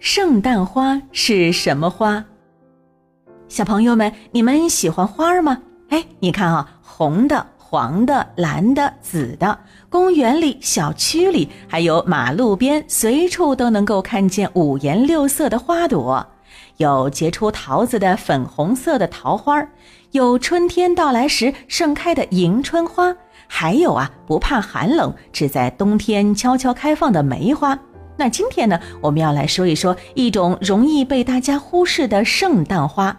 圣诞花是什么花？小朋友们，你们喜欢花吗？哎，你看啊，红的、黄的、蓝的、紫的，公园里、小区里，还有马路边，随处都能够看见五颜六色的花朵。有结出桃子的粉红色的桃花，有春天到来时盛开的迎春花，还有啊，不怕寒冷，只在冬天悄悄开放的梅花。那今天呢，我们要来说一说一种容易被大家忽视的圣诞花。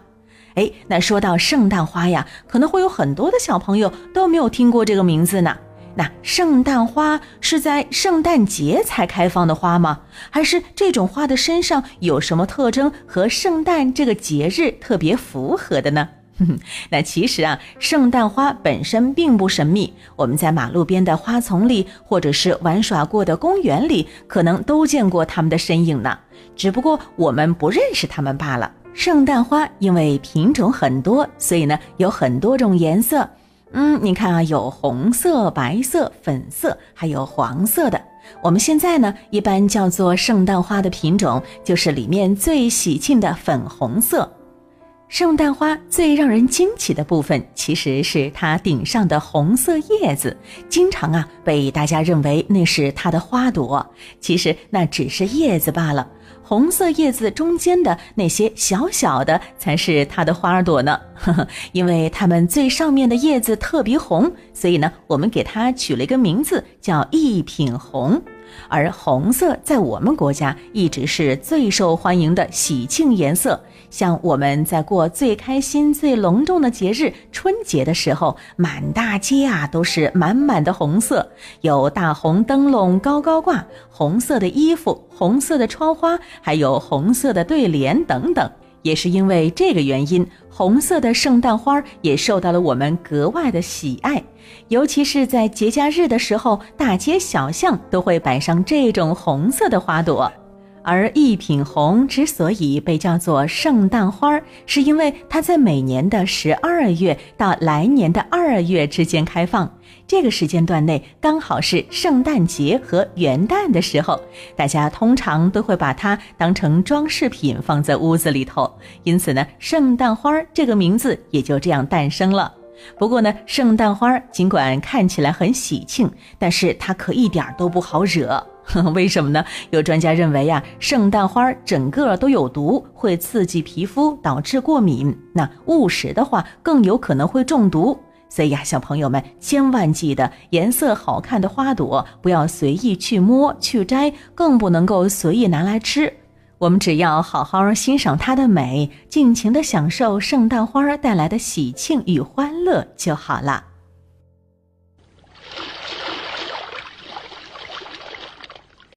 哎，那说到圣诞花呀，可能会有很多的小朋友都没有听过这个名字呢。那圣诞花是在圣诞节才开放的花吗？还是这种花的身上有什么特征和圣诞这个节日特别符合的呢？那其实啊，圣诞花本身并不神秘，我们在马路边的花丛里，或者是玩耍过的公园里，可能都见过它们的身影呢。只不过我们不认识它们罢了。圣诞花因为品种很多，所以呢有很多种颜色。嗯，你看啊，有红色、白色、粉色，还有黄色的。我们现在呢，一般叫做圣诞花的品种，就是里面最喜庆的粉红色。圣诞花最让人惊奇的部分，其实是它顶上的红色叶子，经常啊被大家认为那是它的花朵，其实那只是叶子罢了。红色叶子中间的那些小小的，才是它的花朵呢。呵 呵因为它们最上面的叶子特别红，所以呢，我们给它取了一个名字，叫一品红。而红色在我们国家一直是最受欢迎的喜庆颜色。像我们在过最开心、最隆重的节日春节的时候，满大街啊都是满满的红色，有大红灯笼高高挂，红色的衣服，红色的窗花，还有红色的对联等等。也是因为这个原因，红色的圣诞花也受到了我们格外的喜爱，尤其是在节假日的时候，大街小巷都会摆上这种红色的花朵。而一品红之所以被叫做圣诞花，是因为它在每年的十二月到来年的二月之间开放，这个时间段内刚好是圣诞节和元旦的时候，大家通常都会把它当成装饰品放在屋子里头，因此呢，圣诞花这个名字也就这样诞生了。不过呢，圣诞花尽管看起来很喜庆，但是它可一点都不好惹。为什么呢？有专家认为呀，圣诞花整个都有毒，会刺激皮肤，导致过敏。那误食的话，更有可能会中毒。所以呀，小朋友们千万记得，颜色好看的花朵不要随意去摸去摘，更不能够随意拿来吃。我们只要好好欣赏它的美，尽情的享受圣诞花带来的喜庆与欢乐就好了。